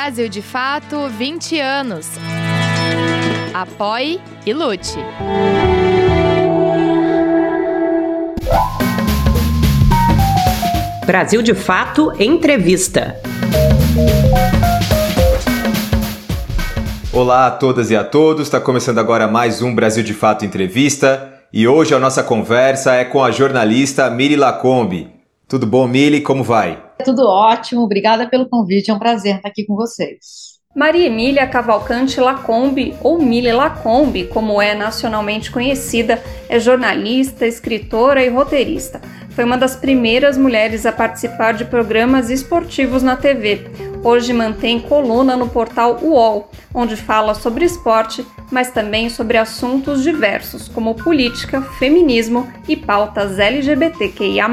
Brasil de Fato 20 anos. Apoie e lute. Brasil de Fato Entrevista. Olá a todas e a todos, está começando agora mais um Brasil de Fato Entrevista e hoje a nossa conversa é com a jornalista Miri Lacombe. Tudo bom, Mili? Como vai? Tudo ótimo, obrigada pelo convite, é um prazer estar aqui com vocês. Maria Emília Cavalcante Lacombe, ou Mili Lacombe, como é nacionalmente conhecida, é jornalista, escritora e roteirista. Foi uma das primeiras mulheres a participar de programas esportivos na TV. Hoje mantém coluna no portal UOL, onde fala sobre esporte, mas também sobre assuntos diversos, como política, feminismo e pautas LGBTQIA.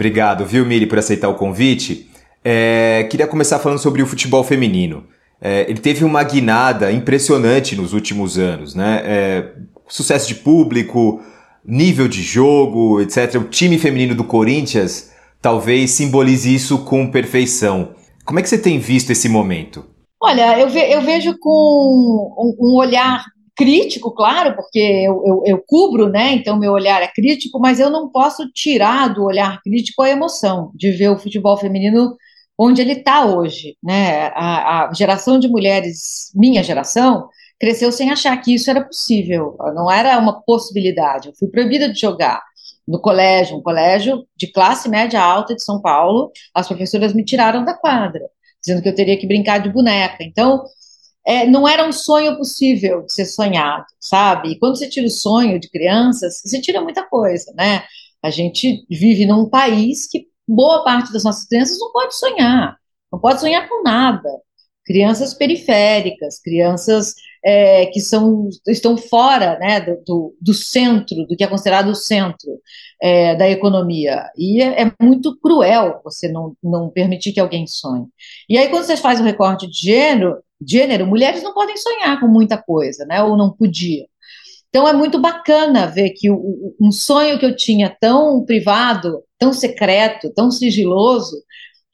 Obrigado, viu, Miri, por aceitar o convite. É, queria começar falando sobre o futebol feminino. É, ele teve uma guinada impressionante nos últimos anos, né? É, sucesso de público, nível de jogo, etc. O time feminino do Corinthians talvez simbolize isso com perfeição. Como é que você tem visto esse momento? Olha, eu, ve eu vejo com um, um olhar crítico, claro, porque eu, eu, eu, cubro, né? Então meu olhar é crítico, mas eu não posso tirar do olhar crítico a emoção de ver o futebol feminino onde ele está hoje, né? A, a, geração de mulheres, minha geração, cresceu sem achar que isso era possível, não era uma possibilidade. Eu fui proibida de jogar no colégio, um colégio de classe média alta de São Paulo. As professoras me tiraram da quadra, dizendo que eu teria que brincar de boneca. Então é, não era um sonho possível de ser sonhado, sabe? E quando você tira o sonho de crianças, você tira muita coisa, né? A gente vive num país que boa parte das nossas crianças não pode sonhar, não pode sonhar com nada. Crianças periféricas, crianças é, que são, estão fora né, do, do, centro, do que é considerado o centro é, da economia. E é, é, muito cruel você não, não permitir que alguém sonhe. E aí, quando você faz o recorte de gênero, gênero, mulheres não podem sonhar com muita coisa, né? Ou não podia. Então é muito bacana ver que o, um sonho que eu tinha tão privado, tão secreto, tão sigiloso,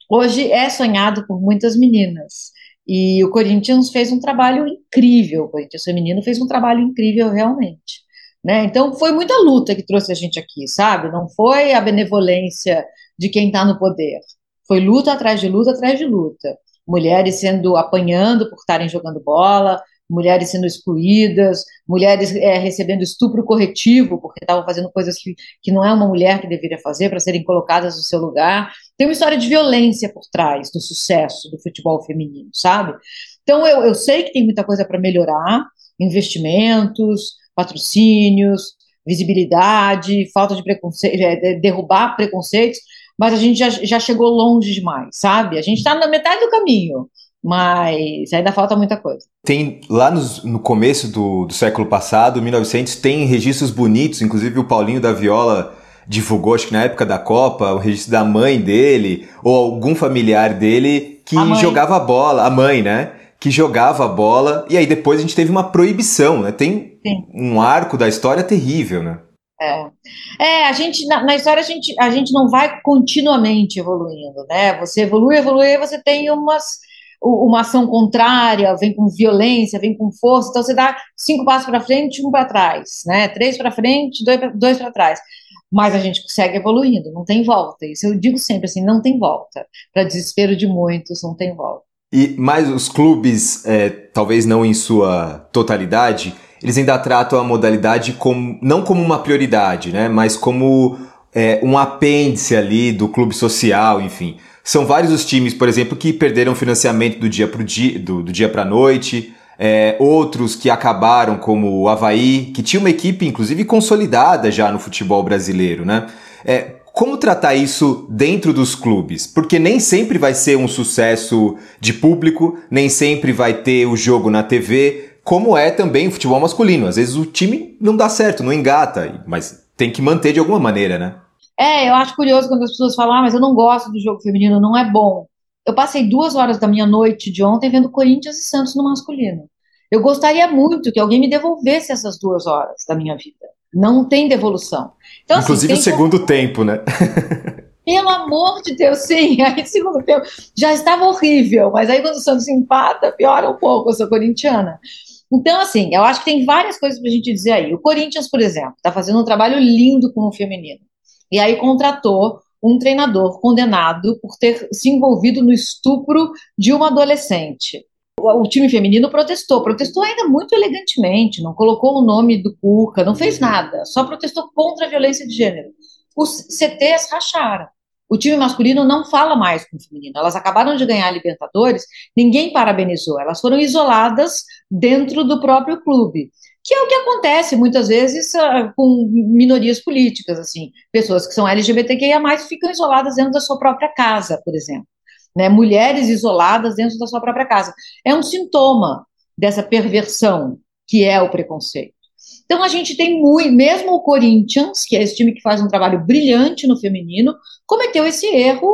hoje é sonhado por muitas meninas. E o Corinthians fez um trabalho incrível, o Corinthians feminino fez um trabalho incrível realmente. Né? Então foi muita luta que trouxe a gente aqui, sabe? Não foi a benevolência de quem está no poder. Foi luta atrás de luta atrás de luta mulheres sendo apanhando por estarem jogando bola, mulheres sendo excluídas, mulheres é, recebendo estupro corretivo porque estavam fazendo coisas que, que não é uma mulher que deveria fazer para serem colocadas no seu lugar. Tem uma história de violência por trás do sucesso do futebol feminino, sabe? Então eu, eu sei que tem muita coisa para melhorar, investimentos, patrocínios, visibilidade, falta de preconceito, é, derrubar preconceitos, mas a gente já, já chegou longe demais, sabe? A gente está na metade do caminho, mas ainda falta muita coisa. Tem lá no, no começo do, do século passado, 1900, tem registros bonitos, inclusive o Paulinho da Viola divulgou, acho que na época da Copa, o registro da mãe dele, ou algum familiar dele que jogava bola, a mãe, né? Que jogava bola, e aí depois a gente teve uma proibição, né? Tem Sim. um arco da história terrível, né? É. é, a gente, na, na, história, a gente, a gente não vai continuamente evoluindo, né? Você evolui, evolui, você tem umas, uma ação contrária, vem com violência, vem com força, então você dá cinco passos para frente, um para trás, né? Três para frente, dois, para trás. Mas a gente segue evoluindo, não tem volta. Isso eu digo sempre assim, não tem volta. Para desespero de muitos, não tem volta. E mais os clubes, é, talvez não em sua totalidade, eles ainda tratam a modalidade como, não como uma prioridade, né? Mas como é, um apêndice ali do clube social, enfim. São vários os times, por exemplo, que perderam financiamento do dia para dia, do, do dia para noite. É, outros que acabaram, como o Havaí, que tinha uma equipe, inclusive, consolidada já no futebol brasileiro, né? É, como tratar isso dentro dos clubes? Porque nem sempre vai ser um sucesso de público, nem sempre vai ter o jogo na TV, como é também o futebol masculino. Às vezes o time não dá certo, não engata, mas tem que manter de alguma maneira, né? É, eu acho curioso quando as pessoas falam, ah, mas eu não gosto do jogo feminino, não é bom. Eu passei duas horas da minha noite de ontem vendo Corinthians e Santos no masculino. Eu gostaria muito que alguém me devolvesse essas duas horas da minha vida. Não tem devolução. Então, assim, Inclusive assim, o segundo tempo, né? Pelo amor de Deus, sim. Aí, segundo tempo, já estava horrível, mas aí quando o Santos empata, piora um pouco. Eu sou corintiana. Então, assim, eu acho que tem várias coisas para a gente dizer aí. O Corinthians, por exemplo, está fazendo um trabalho lindo com o feminino. E aí contratou um treinador condenado por ter se envolvido no estupro de uma adolescente. O, time feminino protestou, protestou ainda muito elegantemente, não colocou o nome do Cuca, não fez nada, só protestou contra a violência de gênero. Os CTs racharam. O time masculino não fala mais com o feminino. Elas acabaram de ganhar a Libertadores, ninguém parabenizou. Elas foram isoladas dentro do próprio clube que é o que acontece muitas vezes uh, com minorias políticas, assim, pessoas que são LGBTQIA+, ficam isoladas dentro da sua própria casa, por exemplo, né, mulheres isoladas dentro da sua própria casa. É um sintoma dessa perversão que é o preconceito. Então a gente tem muito, mesmo o Corinthians, que é esse time que faz um trabalho brilhante no feminino, cometeu esse erro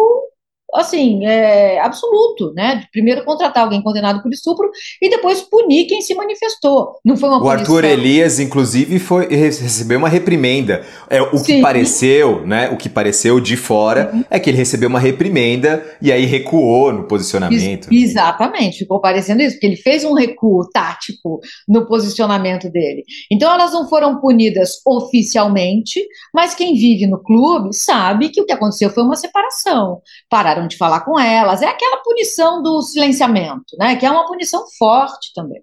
assim, é, absoluto, né? Primeiro contratar alguém condenado por estupro e depois punir quem se manifestou. Não foi uma O punição. Arthur Elias, inclusive, foi, recebeu uma reprimenda. É, o Sim. que pareceu, né? O que pareceu de fora uhum. é que ele recebeu uma reprimenda e aí recuou no posicionamento. Ex exatamente, ficou parecendo isso, porque ele fez um recuo tático no posicionamento dele. Então elas não foram punidas oficialmente, mas quem vive no clube sabe que o que aconteceu foi uma separação. Pararam de falar com elas. É aquela punição do silenciamento, né? Que é uma punição forte também.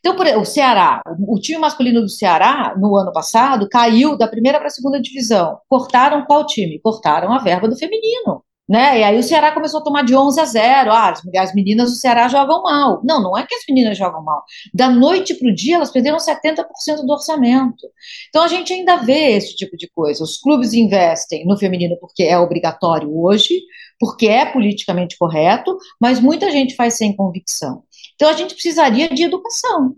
Então, por, o Ceará, o time masculino do Ceará, no ano passado, caiu da primeira para a segunda divisão. Cortaram qual time? Cortaram a verba do feminino. Né? E aí o Ceará começou a tomar de 11 a 0. Ah, as, as meninas do Ceará jogam mal. Não, não é que as meninas jogam mal. Da noite para o dia, elas perderam 70% do orçamento. Então a gente ainda vê esse tipo de coisa. Os clubes investem no feminino porque é obrigatório hoje, porque é politicamente correto, mas muita gente faz sem convicção. Então a gente precisaria de educação.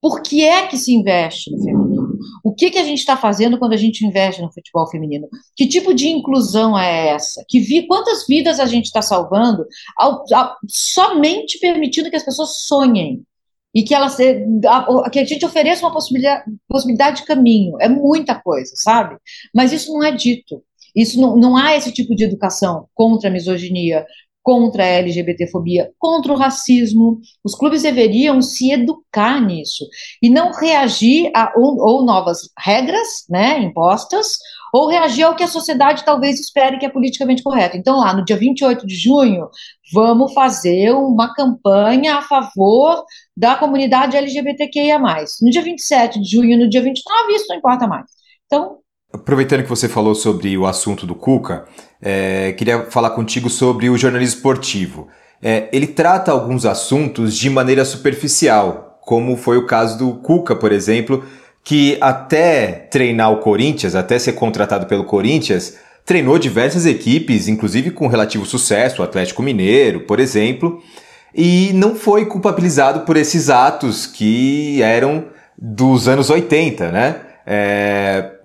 Por que é que se investe no feminino? O que, que a gente está fazendo quando a gente investe no futebol feminino? Que tipo de inclusão é essa? Que vi, quantas vidas a gente está salvando ao, ao, somente permitindo que as pessoas sonhem e que elas a, que a gente ofereça uma possibilidade, possibilidade de caminho. É muita coisa, sabe? Mas isso não é dito. Isso não, não há esse tipo de educação contra a misoginia, contra a LGBTfobia, contra o racismo. Os clubes deveriam se educar nisso e não reagir a ou, ou, novas regras, né, impostas, ou reagir ao que a sociedade talvez espere que é politicamente correto. Então, lá no dia 28 de junho, vamos fazer uma campanha a favor da comunidade LGBTQIA+. No dia 27 de junho, no dia 29, isso não importa mais. Então, Aproveitando que você falou sobre o assunto do Cuca, é, queria falar contigo sobre o jornalismo esportivo. É, ele trata alguns assuntos de maneira superficial, como foi o caso do Cuca, por exemplo, que até treinar o Corinthians, até ser contratado pelo Corinthians, treinou diversas equipes, inclusive com relativo sucesso, o Atlético Mineiro, por exemplo, e não foi culpabilizado por esses atos que eram dos anos 80, né? É,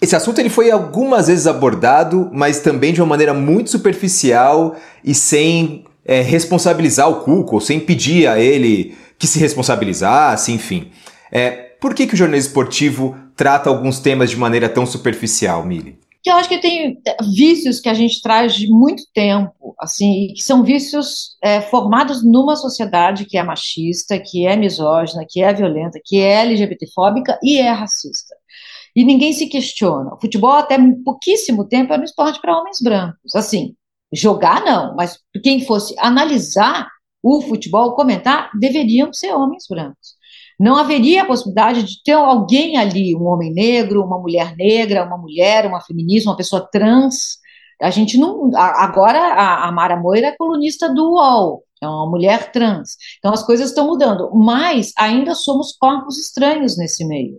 esse assunto ele foi algumas vezes abordado, mas também de uma maneira muito superficial e sem é, responsabilizar o Cuco, sem pedir a ele que se responsabilizasse, enfim. É, por que, que o jornalismo esportivo trata alguns temas de maneira tão superficial, Mili? Eu acho que tem vícios que a gente traz de muito tempo, assim, que são vícios é, formados numa sociedade que é machista, que é misógina, que é violenta, que é LGBTfóbica e é racista e ninguém se questiona. O futebol, até pouquíssimo tempo, era um esporte para homens brancos. Assim, jogar não, mas quem fosse analisar o futebol, comentar, deveriam ser homens brancos. Não haveria a possibilidade de ter alguém ali, um homem negro, uma mulher negra, uma mulher, uma feminista, uma pessoa trans. A gente não. Agora a, Mara Moira é colunista do UOL, é uma mulher trans. Então as coisas estão mudando, mas ainda somos corpos estranhos nesse meio.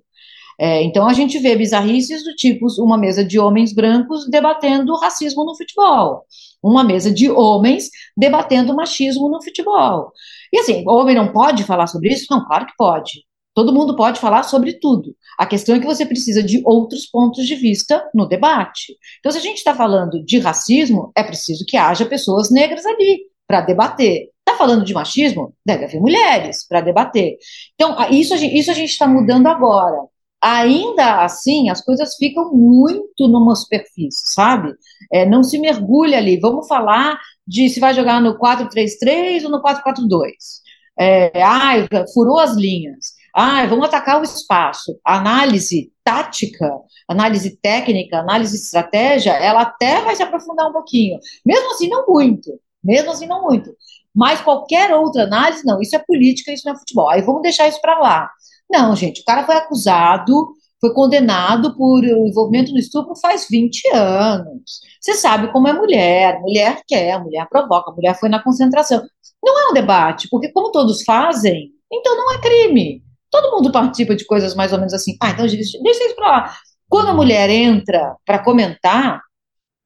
É, então a gente vê bizarrices do tipo uma mesa de homens brancos debatendo racismo no futebol, uma mesa de homens debatendo machismo no futebol. E assim, o homem não pode falar sobre isso? Não, claro que pode. Todo mundo pode falar sobre tudo. A questão é que você precisa de outros pontos de vista no debate. Então, se a gente está falando de racismo, é preciso que haja pessoas negras ali para debater. Está falando de machismo? Deve haver mulheres para debater. Então, isso, a gente está mudando agora. Ainda assim as coisas ficam muito numa superfície, sabe? É, não se mergulha ali. Vamos falar de se vai jogar no 4-3-3 ou no 4-4-2. É, ai, furou as linhas. Ai, vamos atacar o espaço. Análise tática, análise técnica, análise estratégia, ela até vai se aprofundar um pouquinho. Mesmo assim, não muito. Mesmo assim, não muito. Mas qualquer outra análise, não. Isso é política, isso não é futebol. Aí vamos deixar isso para lá. Não, gente, o cara foi acusado, foi condenado por envolvimento no estupro faz 20 anos. Você sabe como é mulher, mulher quer, mulher provoca, mulher foi na concentração. Não é um debate, porque como todos fazem, então não é crime. Todo mundo participa de coisas mais ou menos assim. Ah, então deixa, deixa isso pra lá. Quando a mulher entra para comentar,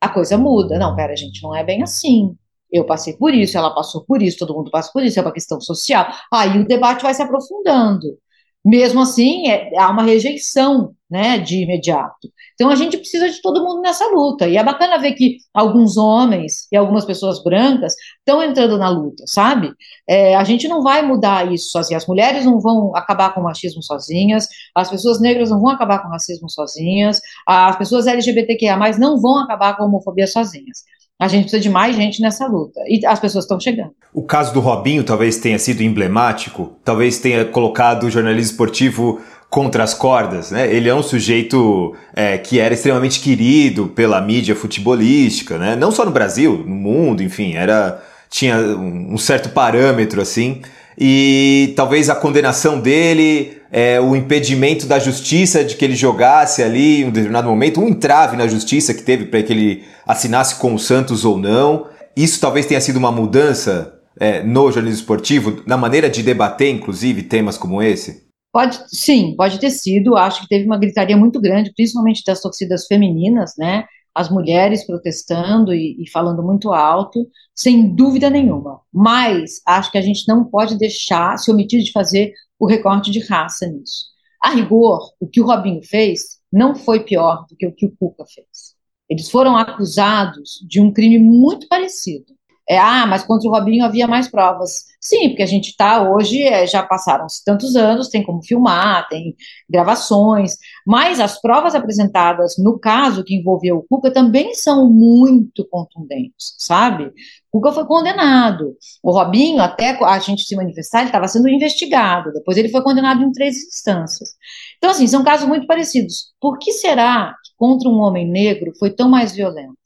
a coisa muda. Não, pera, gente, não é bem assim. Eu passei por isso, ela passou por isso, todo mundo passa por isso, é uma questão social. Aí o debate vai se aprofundando. Mesmo assim, é, há uma rejeição né, de imediato. Então a gente precisa de todo mundo nessa luta. E é bacana ver que alguns homens e algumas pessoas brancas estão entrando na luta, sabe? É, a gente não vai mudar isso sozinha. As mulheres não vão acabar com o machismo sozinhas, as pessoas negras não vão acabar com o racismo sozinhas, as pessoas LGBTQIA não vão acabar com a homofobia sozinhas. A gente precisa de mais gente nessa luta. E as pessoas estão chegando. O caso do Robinho talvez tenha sido emblemático, talvez tenha colocado o jornalismo esportivo contra as cordas, né? Ele é um sujeito é, que era extremamente querido pela mídia futebolística, né? Não só no Brasil, no mundo, enfim, era tinha um certo parâmetro assim. E talvez a condenação dele, é, o impedimento da justiça de que ele jogasse ali em um determinado momento, um entrave na justiça que teve para que ele assinasse com o Santos ou não. Isso talvez tenha sido uma mudança é, no jornalismo esportivo, na maneira de debater, inclusive, temas como esse? Pode, sim, pode ter sido. Acho que teve uma gritaria muito grande, principalmente das torcidas femininas, né? As mulheres protestando e, e falando muito alto, sem dúvida nenhuma. Mas acho que a gente não pode deixar, se omitir de fazer o recorte de raça nisso. A rigor, o que o Robinho fez não foi pior do que o que o Cuca fez. Eles foram acusados de um crime muito parecido. É, ah, mas contra o Robinho havia mais provas. Sim, porque a gente está hoje, é, já passaram tantos anos, tem como filmar, tem gravações, mas as provas apresentadas no caso que envolveu o Cuca também são muito contundentes, sabe? O Cuca foi condenado. O Robinho, até a gente se manifestar, ele estava sendo investigado. Depois ele foi condenado em três instâncias. Então, assim, são casos muito parecidos. Por que será que contra um homem negro foi tão mais violento?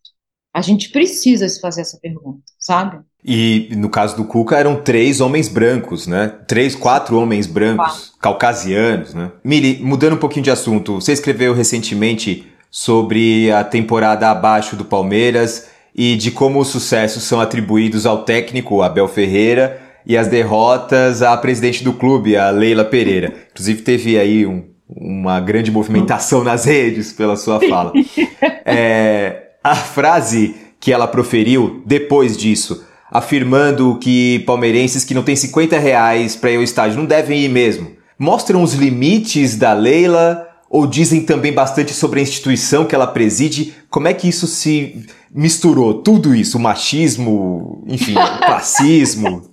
A gente precisa se fazer essa pergunta, sabe? E no caso do Cuca eram três homens brancos, né? Três, quatro homens brancos, quatro. caucasianos, né? Mili, mudando um pouquinho de assunto, você escreveu recentemente sobre a temporada abaixo do Palmeiras e de como os sucessos são atribuídos ao técnico Abel Ferreira e as derrotas à presidente do clube, a Leila Pereira. Inclusive teve aí um, uma grande movimentação nas redes pela sua fala. É, a frase que ela proferiu depois disso, afirmando que palmeirenses que não têm 50 reais para ir ao estádio não devem ir mesmo, mostram os limites da Leila ou dizem também bastante sobre a instituição que ela preside? Como é que isso se misturou? Tudo isso, o machismo, enfim, o classismo?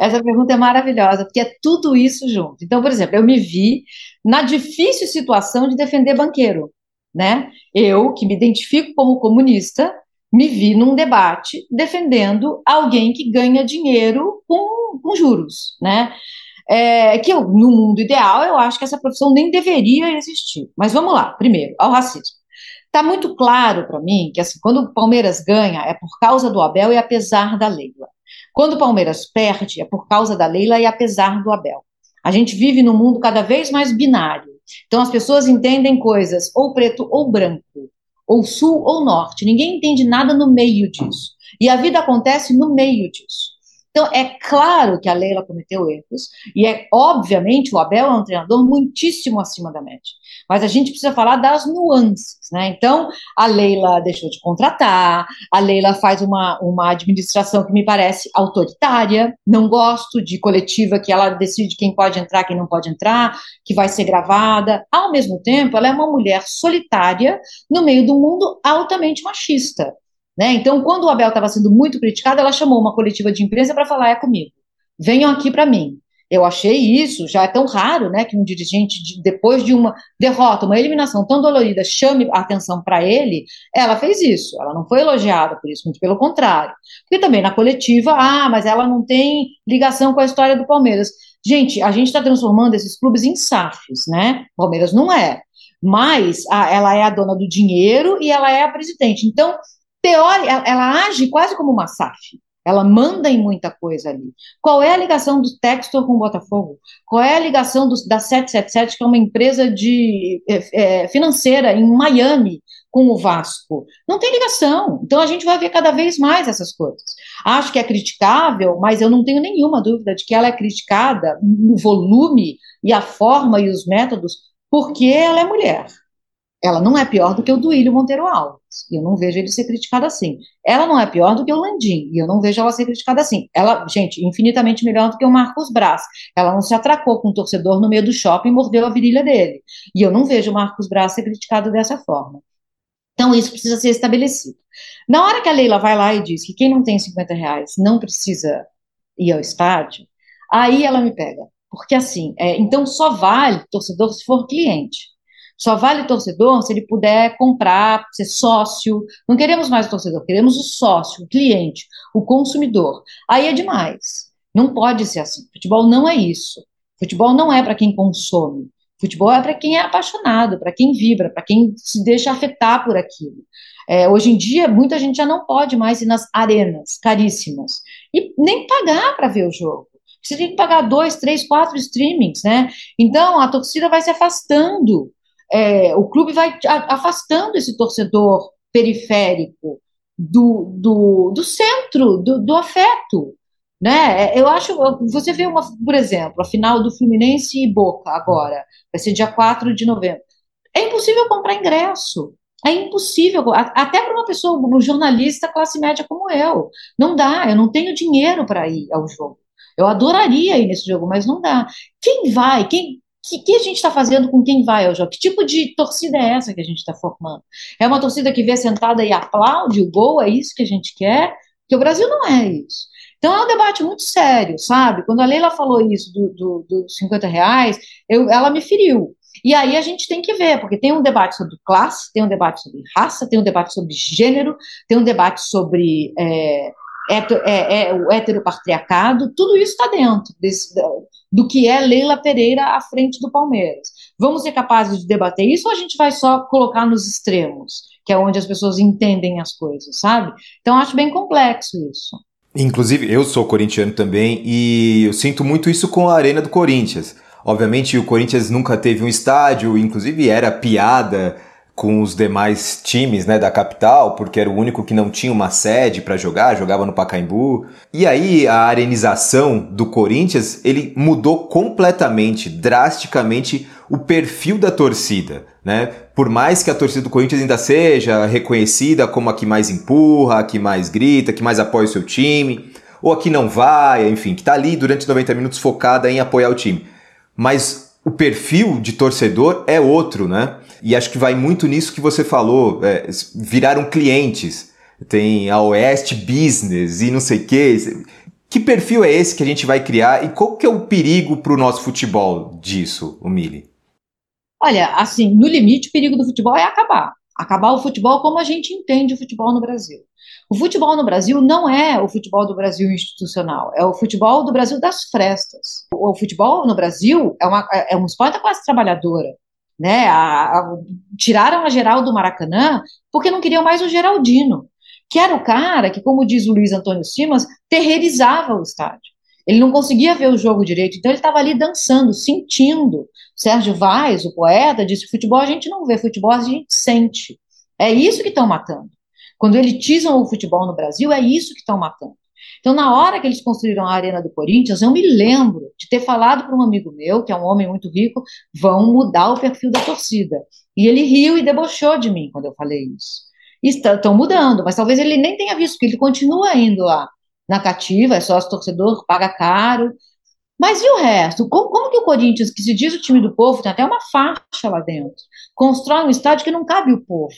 Essa pergunta é maravilhosa, porque é tudo isso junto. Então, por exemplo, eu me vi na difícil situação de defender banqueiro né? Eu, que me identifico como comunista, me vi num debate defendendo alguém que ganha dinheiro com, com juros, né? É, que eu, no mundo ideal, eu acho que essa profissão nem deveria existir. Mas vamos lá, primeiro, ao racismo. Está muito claro para mim que assim, quando o Palmeiras ganha é por causa do Abel e apesar da Leila. Quando o Palmeiras perde é por causa da Leila e apesar do Abel. A gente vive num mundo cada vez mais binário. Então as pessoas entendem coisas ou preto ou branco, ou sul ou norte. Ninguém entende nada no meio disso. E a vida acontece no meio disso. Então, é claro que a Leila cometeu erros, e é obviamente o Abel é um treinador muitíssimo acima da média. Mas a gente precisa falar das nuances, né? Então, a Leila deixou de contratar, a Leila faz uma, uma administração que me parece autoritária, não gosto de coletiva que ela decide quem pode entrar, quem não pode entrar, que vai ser gravada. Ao mesmo tempo, ela é uma mulher solitária no meio um mundo altamente machista. Né? Então, quando o Abel estava sendo muito criticado, ela chamou uma coletiva de imprensa para falar: é comigo, venham aqui para mim. Eu achei isso, já é tão raro, né, que um dirigente, de, depois de uma derrota, uma eliminação tão dolorida, chame a atenção para ele. Ela fez isso, ela não foi elogiada por isso, muito pelo contrário. Porque também na coletiva, ah, mas ela não tem ligação com a história do Palmeiras. Gente, a gente está transformando esses clubes em SAFs, né? Palmeiras não é. Mas a, ela é a dona do dinheiro e ela é a presidente. Então, teórica, ela, ela age quase como uma SAF. Ela manda em muita coisa ali. Qual é a ligação do Textor com o Botafogo? Qual é a ligação do, da 777, que é uma empresa de, é, é, financeira em Miami, com o Vasco? Não tem ligação. Então a gente vai ver cada vez mais essas coisas. Acho que é criticável, mas eu não tenho nenhuma dúvida de que ela é criticada no volume e a forma e os métodos porque ela é mulher ela não é pior do que o Duílio Monteiro Alves. E eu não vejo ele ser criticado assim. Ela não é pior do que o Landim. E eu não vejo ela ser criticada assim. Ela, gente, infinitamente melhor do que o Marcos Braz. Ela não se atracou com o torcedor no meio do shopping e mordeu a virilha dele. E eu não vejo o Marcos Braz ser criticado dessa forma. Então, isso precisa ser estabelecido. Na hora que a Leila vai lá e diz que quem não tem 50 reais não precisa ir ao estádio, aí ela me pega. Porque assim, é, então só vale torcedor se for cliente. Só vale torcedor se ele puder comprar, ser sócio. Não queremos mais o torcedor, queremos o sócio, o cliente, o consumidor. Aí é demais. Não pode ser assim. Futebol não é isso. Futebol não é para quem consome. Futebol é para quem é apaixonado, para quem vibra, para quem se deixa afetar por aquilo. É, hoje em dia, muita gente já não pode mais ir nas arenas caríssimas e nem pagar para ver o jogo. Você tem que pagar dois, três, quatro streamings, né? Então a torcida vai se afastando é, o clube vai afastando esse torcedor periférico do, do, do centro, do, do afeto. Né? É, eu acho, você vê uma, por exemplo, a final do Fluminense e Boca agora, vai ser dia 4 de novembro. É impossível comprar ingresso. É impossível, até para uma pessoa, um jornalista classe média como eu. Não dá, eu não tenho dinheiro para ir ao jogo. Eu adoraria ir nesse jogo, mas não dá. Quem vai? Quem, que, que a gente está fazendo com quem vai ao jogo? Que tipo de torcida é essa que a gente está formando? É uma torcida que vê sentada e aplaude o gol? É isso que a gente quer? Porque o Brasil não é isso. Então é um debate muito sério, sabe? Quando a Leila falou isso dos do, do 50 reais, eu, ela me feriu. E aí a gente tem que ver, porque tem um debate sobre classe, tem um debate sobre raça, tem um debate sobre gênero, tem um debate sobre é, é, é, o heteropatriarcado, tudo isso está dentro desse, do que é Leila Pereira à frente do Palmeiras. Vamos ser capazes de debater isso ou a gente vai só colocar nos extremos, que é onde as pessoas entendem as coisas, sabe? Então acho bem complexo isso. Inclusive, eu sou corintiano também e eu sinto muito isso com a Arena do Corinthians. Obviamente, o Corinthians nunca teve um estádio, inclusive era piada com os demais times né, da capital, porque era o único que não tinha uma sede para jogar, jogava no Pacaembu. E aí a arenização do Corinthians, ele mudou completamente, drasticamente o perfil da torcida, né? Por mais que a torcida do Corinthians ainda seja reconhecida como a que mais empurra, a que mais grita, a que mais apoia o seu time, ou a que não vai, enfim, que tá ali durante 90 minutos focada em apoiar o time. Mas o perfil de torcedor é outro, né? E acho que vai muito nisso que você falou, é, viraram clientes. Tem a Oeste Business e não sei o quê. Que perfil é esse que a gente vai criar e qual que é o perigo para o nosso futebol disso, o Mili? Olha, assim, no limite, o perigo do futebol é acabar. Acabar o futebol como a gente entende o futebol no Brasil. O futebol no Brasil não é o futebol do Brasil institucional, é o futebol do Brasil das frestas. O futebol no Brasil é, uma, é um esporte da classe trabalhadora né? A, a, tiraram a Geraldo do Maracanã porque não queriam mais o Geraldino, que era o cara que, como diz o Luiz Antônio Simas, terrorizava o estádio. Ele não conseguia ver o jogo direito, então ele estava ali dançando, sentindo. Sérgio Vaz, o poeta, disse: futebol a gente não vê, futebol a gente sente. É isso que estão matando. Quando elitizam o futebol no Brasil, é isso que estão matando. Então, na hora que eles construíram a Arena do Corinthians, eu me lembro de ter falado para um amigo meu, que é um homem muito rico, vão mudar o perfil da torcida. E ele riu e debochou de mim quando eu falei isso. Estão mudando, mas talvez ele nem tenha visto, porque ele continua indo lá na cativa, é sócio torcedor, paga caro. Mas e o resto? Como, como, que o Corinthians, que se diz o time do povo, tem até uma faixa lá dentro, constrói um estádio que não cabe o povo?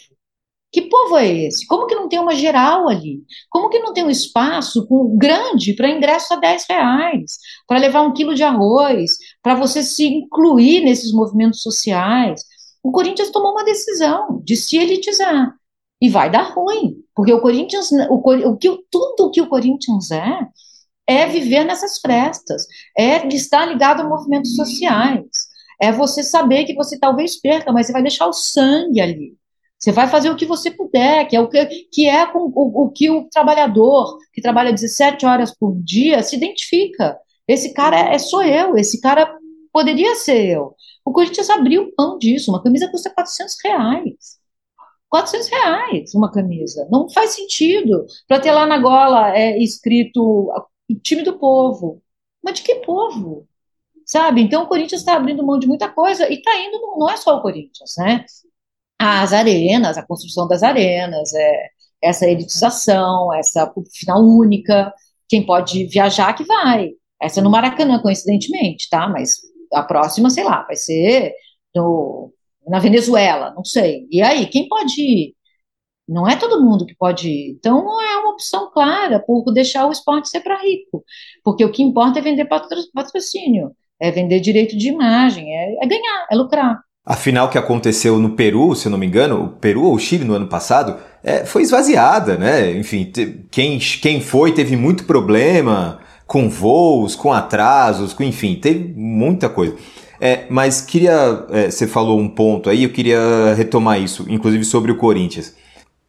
Que povo é esse? Como que não tem uma geral ali? Como que não tem um espaço com, grande para ingresso a 10 reais? Para levar um quilo de arroz? Para você se incluir nesses movimentos sociais? O Corinthians tomou uma decisão de se elitizar. E vai dar ruim. Porque o Corinthians, o, o que, tudo que o Corinthians é, é viver nessas festas, é estar ligado a movimentos sociais, é você saber que você talvez perca, mas você vai deixar o sangue ali. Você vai fazer o que você puder, que é o que, que é com, o, o que o trabalhador que trabalha 17 horas por dia se identifica. Esse cara é, é sou eu, esse cara poderia ser eu. O Corinthians abriu mão disso, uma camisa custa 400 reais. 400 reais uma camisa. Não faz sentido. Para ter lá na gola é escrito time do povo. Mas de que povo? Sabe? Então o Corinthians está abrindo mão de muita coisa e está indo, não é só o Corinthians, né? As arenas, a construção das arenas, é, essa elitização, essa final única, quem pode viajar que vai. Essa no Maracanã, coincidentemente, tá? Mas a próxima, sei lá, vai ser no, na Venezuela, não sei. E aí, quem pode ir? Não é todo mundo que pode ir. Então, é uma opção clara por deixar o esporte ser para rico. Porque o que importa é vender patrocínio, é vender direito de imagem, é, é ganhar, é lucrar. A final que aconteceu no Peru, se eu não me engano, o Peru ou o Chile no ano passado, é, foi esvaziada, né? Enfim, te, quem, quem foi teve muito problema com voos, com atrasos, com, enfim, teve muita coisa. É, mas queria, é, você falou um ponto aí, eu queria retomar isso, inclusive sobre o Corinthians.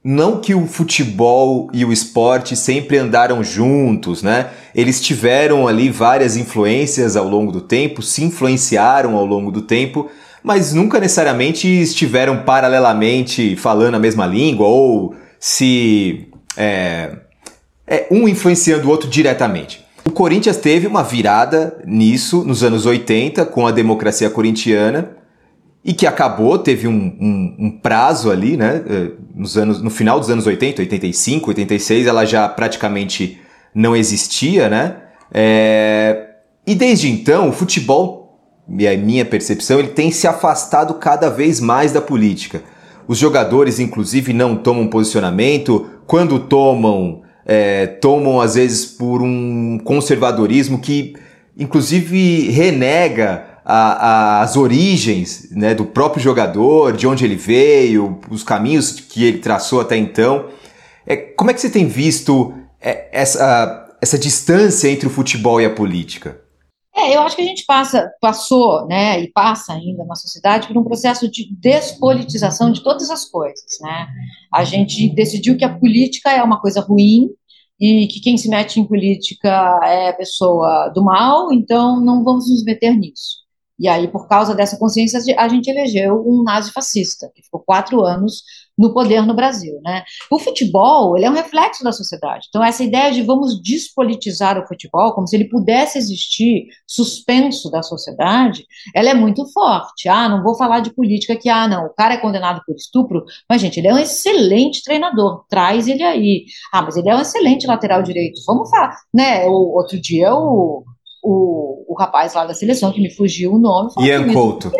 Não que o futebol e o esporte sempre andaram juntos, né? Eles tiveram ali várias influências ao longo do tempo, se influenciaram ao longo do tempo, mas nunca necessariamente estiveram paralelamente falando a mesma língua ou se é, é, um influenciando o outro diretamente. O Corinthians teve uma virada nisso nos anos 80 com a democracia corintiana e que acabou, teve um, um, um, prazo ali, né? É, nos anos, no final dos anos 80, 85, 86, ela já praticamente não existia, né? É, e desde então, o futebol e a minha percepção, ele tem se afastado cada vez mais da política. Os jogadores, inclusive, não tomam posicionamento. Quando tomam, é, tomam às vezes por um conservadorismo que, inclusive, renega a, a, as origens né, do próprio jogador, de onde ele veio, os caminhos que ele traçou até então. É, como é que você tem visto é, essa, essa distância entre o futebol e a política? É, eu acho que a gente passa, passou, né, e passa ainda na sociedade por um processo de despolitização de todas as coisas, né? A gente decidiu que a política é uma coisa ruim e que quem se mete em política é pessoa do mal, então não vamos nos meter nisso. E aí, por causa dessa consciência, a gente elegeu um nazi-fascista, que ficou quatro anos no poder no Brasil, né? O futebol, ele é um reflexo da sociedade. Então, essa ideia de vamos despolitizar o futebol, como se ele pudesse existir suspenso da sociedade, ela é muito forte. Ah, não vou falar de política que, ah, não, o cara é condenado por estupro, mas, gente, ele é um excelente treinador, traz ele aí. Ah, mas ele é um excelente lateral direito. Vamos falar, né? O, outro dia, o, o, o rapaz lá da seleção, que me fugiu o nome... Ian Couto.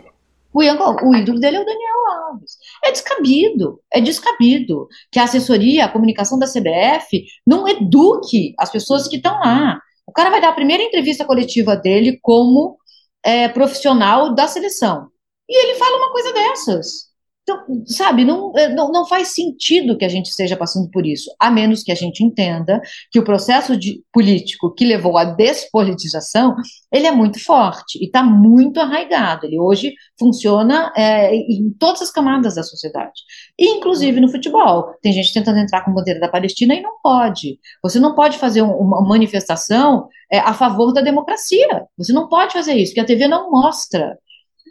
O, o ídolo dele é o Daniel Alves. É descabido, é descabido que a assessoria, a comunicação da CBF não eduque as pessoas que estão lá. O cara vai dar a primeira entrevista coletiva dele como é, profissional da seleção. E ele fala uma coisa dessas. Então, sabe, não, é, não, não faz sentido que a gente esteja passando por isso, a menos que a gente entenda que o processo de, político que levou à despolitização, ele é muito forte e está muito arraigado. Ele hoje funciona é, em todas as camadas da sociedade, inclusive no futebol. Tem gente tentando entrar com bandeira da Palestina e não pode. Você não pode fazer uma manifestação é, a favor da democracia. Você não pode fazer isso, porque a TV não mostra.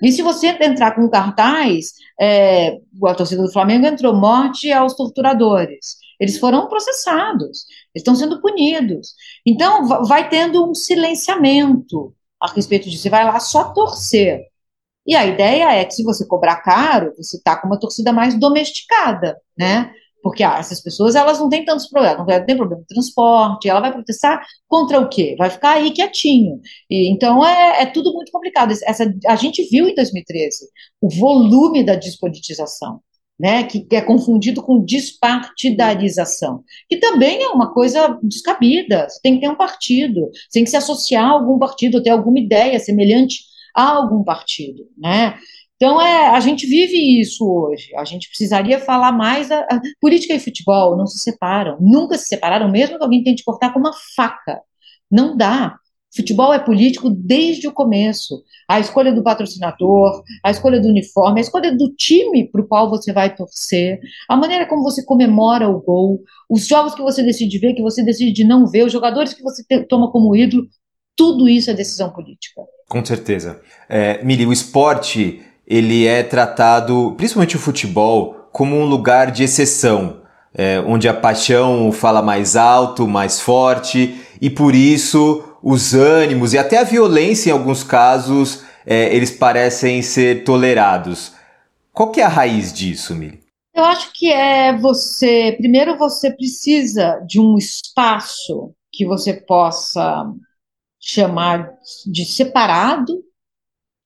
E se você entrar com cartaz, é, a torcida do Flamengo entrou morte aos torturadores. Eles foram processados, eles estão sendo punidos. Então, vai tendo um silenciamento a respeito disso. Você vai lá só torcer. E a ideia é que se você cobrar caro, você está com uma torcida mais domesticada, né? Porque ah, essas pessoas elas não têm tantos problemas, não tem problema de transporte, ela vai protestar contra o quê? Vai ficar aí quietinho. E, então é, é tudo muito complicado. Essa, a gente viu em 2013 o volume da despolitização. né, que é confundido com despartidarização, que também é uma coisa descabida. Você tem que ter um partido, você tem que se associar a algum partido, ter alguma ideia semelhante a algum partido, né? Então, é, a gente vive isso hoje. A gente precisaria falar mais. A, a, política e futebol não se separam, nunca se separaram, mesmo que alguém tente cortar com uma faca. Não dá. Futebol é político desde o começo. A escolha do patrocinador, a escolha do uniforme, a escolha do time para o qual você vai torcer, a maneira como você comemora o gol, os jogos que você decide ver, que você decide não ver, os jogadores que você te, toma como ídolo, tudo isso é decisão política. Com certeza. É, Miri, o esporte ele é tratado, principalmente o futebol, como um lugar de exceção, é, onde a paixão fala mais alto, mais forte, e por isso os ânimos e até a violência, em alguns casos, é, eles parecem ser tolerados. Qual que é a raiz disso, Mili? Eu acho que é você. Primeiro, você precisa de um espaço que você possa chamar de separado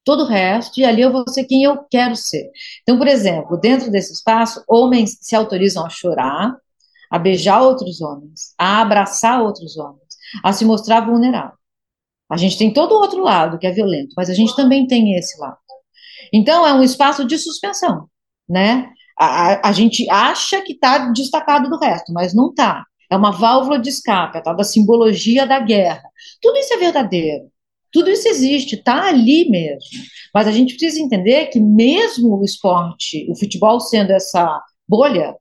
todo o resto, e ali eu vou ser quem eu quero ser. Então, por exemplo, dentro desse espaço, homens se autorizam a chorar, a beijar outros homens, a abraçar outros homens a se mostrar vulnerável. A gente tem todo o outro lado que é violento, mas a gente também tem esse lado. Então é um espaço de suspensão, né? A, a, a gente acha que está destacado do resto, mas não está. É uma válvula de escape, a tal da simbologia da guerra. Tudo isso é verdadeiro. Tudo isso existe, está ali mesmo. Mas a gente precisa entender que mesmo o esporte, o futebol sendo essa bolha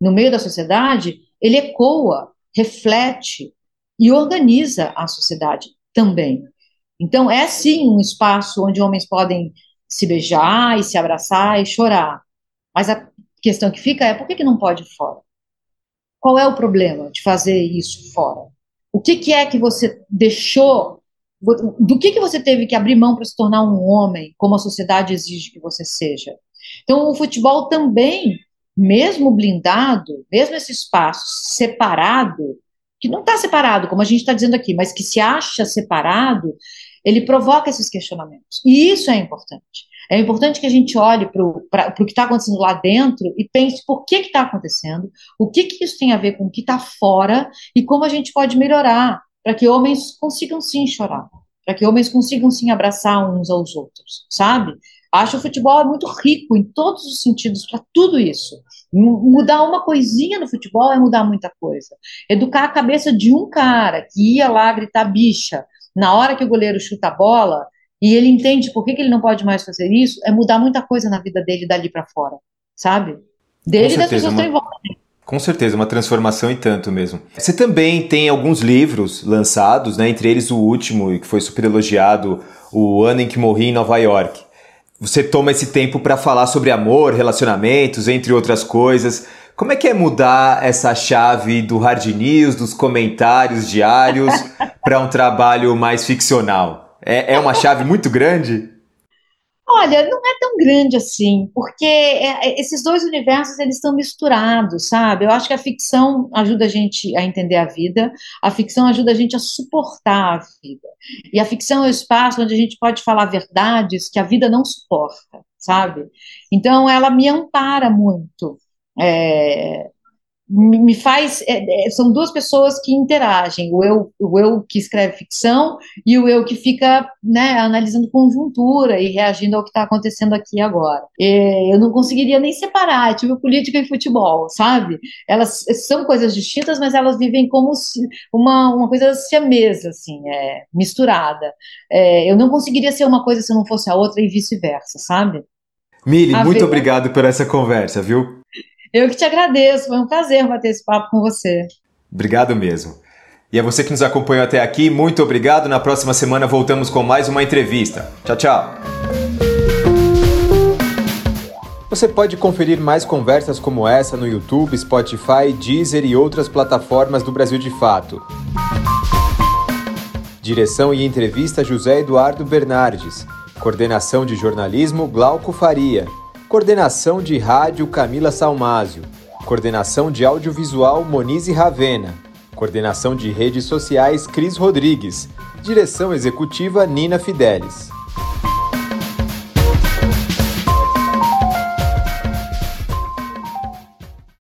no meio da sociedade, ele ecoa, reflete, e organiza a sociedade também. Então, é sim um espaço onde homens podem se beijar e se abraçar e chorar. Mas a questão que fica é por que, que não pode fora? Qual é o problema de fazer isso fora? O que, que é que você deixou? Do que, que você teve que abrir mão para se tornar um homem, como a sociedade exige que você seja? Então, o futebol também, mesmo blindado, mesmo esse espaço separado, que não está separado, como a gente está dizendo aqui, mas que se acha separado, ele provoca esses questionamentos. E isso é importante. É importante que a gente olhe para o que está acontecendo lá dentro e pense por que está acontecendo, o que, que isso tem a ver com o que está fora e como a gente pode melhorar para que homens consigam sim chorar, para que homens consigam sim abraçar uns aos outros, sabe? Acho o futebol muito rico em todos os sentidos para tudo isso. Mudar uma coisinha no futebol é mudar muita coisa. Educar a cabeça de um cara que ia lá gritar bicha na hora que o goleiro chuta a bola e ele entende por que, que ele não pode mais fazer isso, é mudar muita coisa na vida dele dali para fora, sabe? Dele e das pessoas que estão em volta Com certeza, uma transformação e tanto mesmo. Você também tem alguns livros lançados, né? Entre eles o último, que foi super elogiado, O Ano em que Morri em Nova York você toma esse tempo para falar sobre amor, relacionamentos, entre outras coisas. Como é que é mudar essa chave do hard news, dos comentários diários, para um trabalho mais ficcional? É, é uma chave muito grande? Olha, não é tão grande assim, porque é, é, esses dois universos eles estão misturados, sabe? Eu acho que a ficção ajuda a gente a entender a vida, a ficção ajuda a gente a suportar a vida. E a ficção é o espaço onde a gente pode falar verdades que a vida não suporta, sabe? Então ela me ampara muito. É, me faz. É, é, são duas pessoas que interagem, o eu, o eu que escreve ficção e o eu que fica né, analisando conjuntura e reagindo ao que está acontecendo aqui agora. E eu não conseguiria nem separar, tipo política e futebol, sabe? Elas são coisas distintas, mas elas vivem como uma, uma coisa siamesa, assim, é, misturada. É, eu não conseguiria ser uma coisa se não fosse a outra e vice-versa, sabe? Mili, muito obrigado por essa conversa, viu? Eu que te agradeço, foi um prazer bater esse papo com você. Obrigado mesmo. E a você que nos acompanhou até aqui, muito obrigado. Na próxima semana voltamos com mais uma entrevista. Tchau, tchau. Você pode conferir mais conversas como essa no YouTube, Spotify, Deezer e outras plataformas do Brasil de Fato. Direção e entrevista José Eduardo Bernardes. Coordenação de jornalismo Glauco Faria. Coordenação de rádio Camila Salmásio. Coordenação de audiovisual Monize Ravena. Coordenação de redes sociais Cris Rodrigues. Direção executiva Nina Fidelis.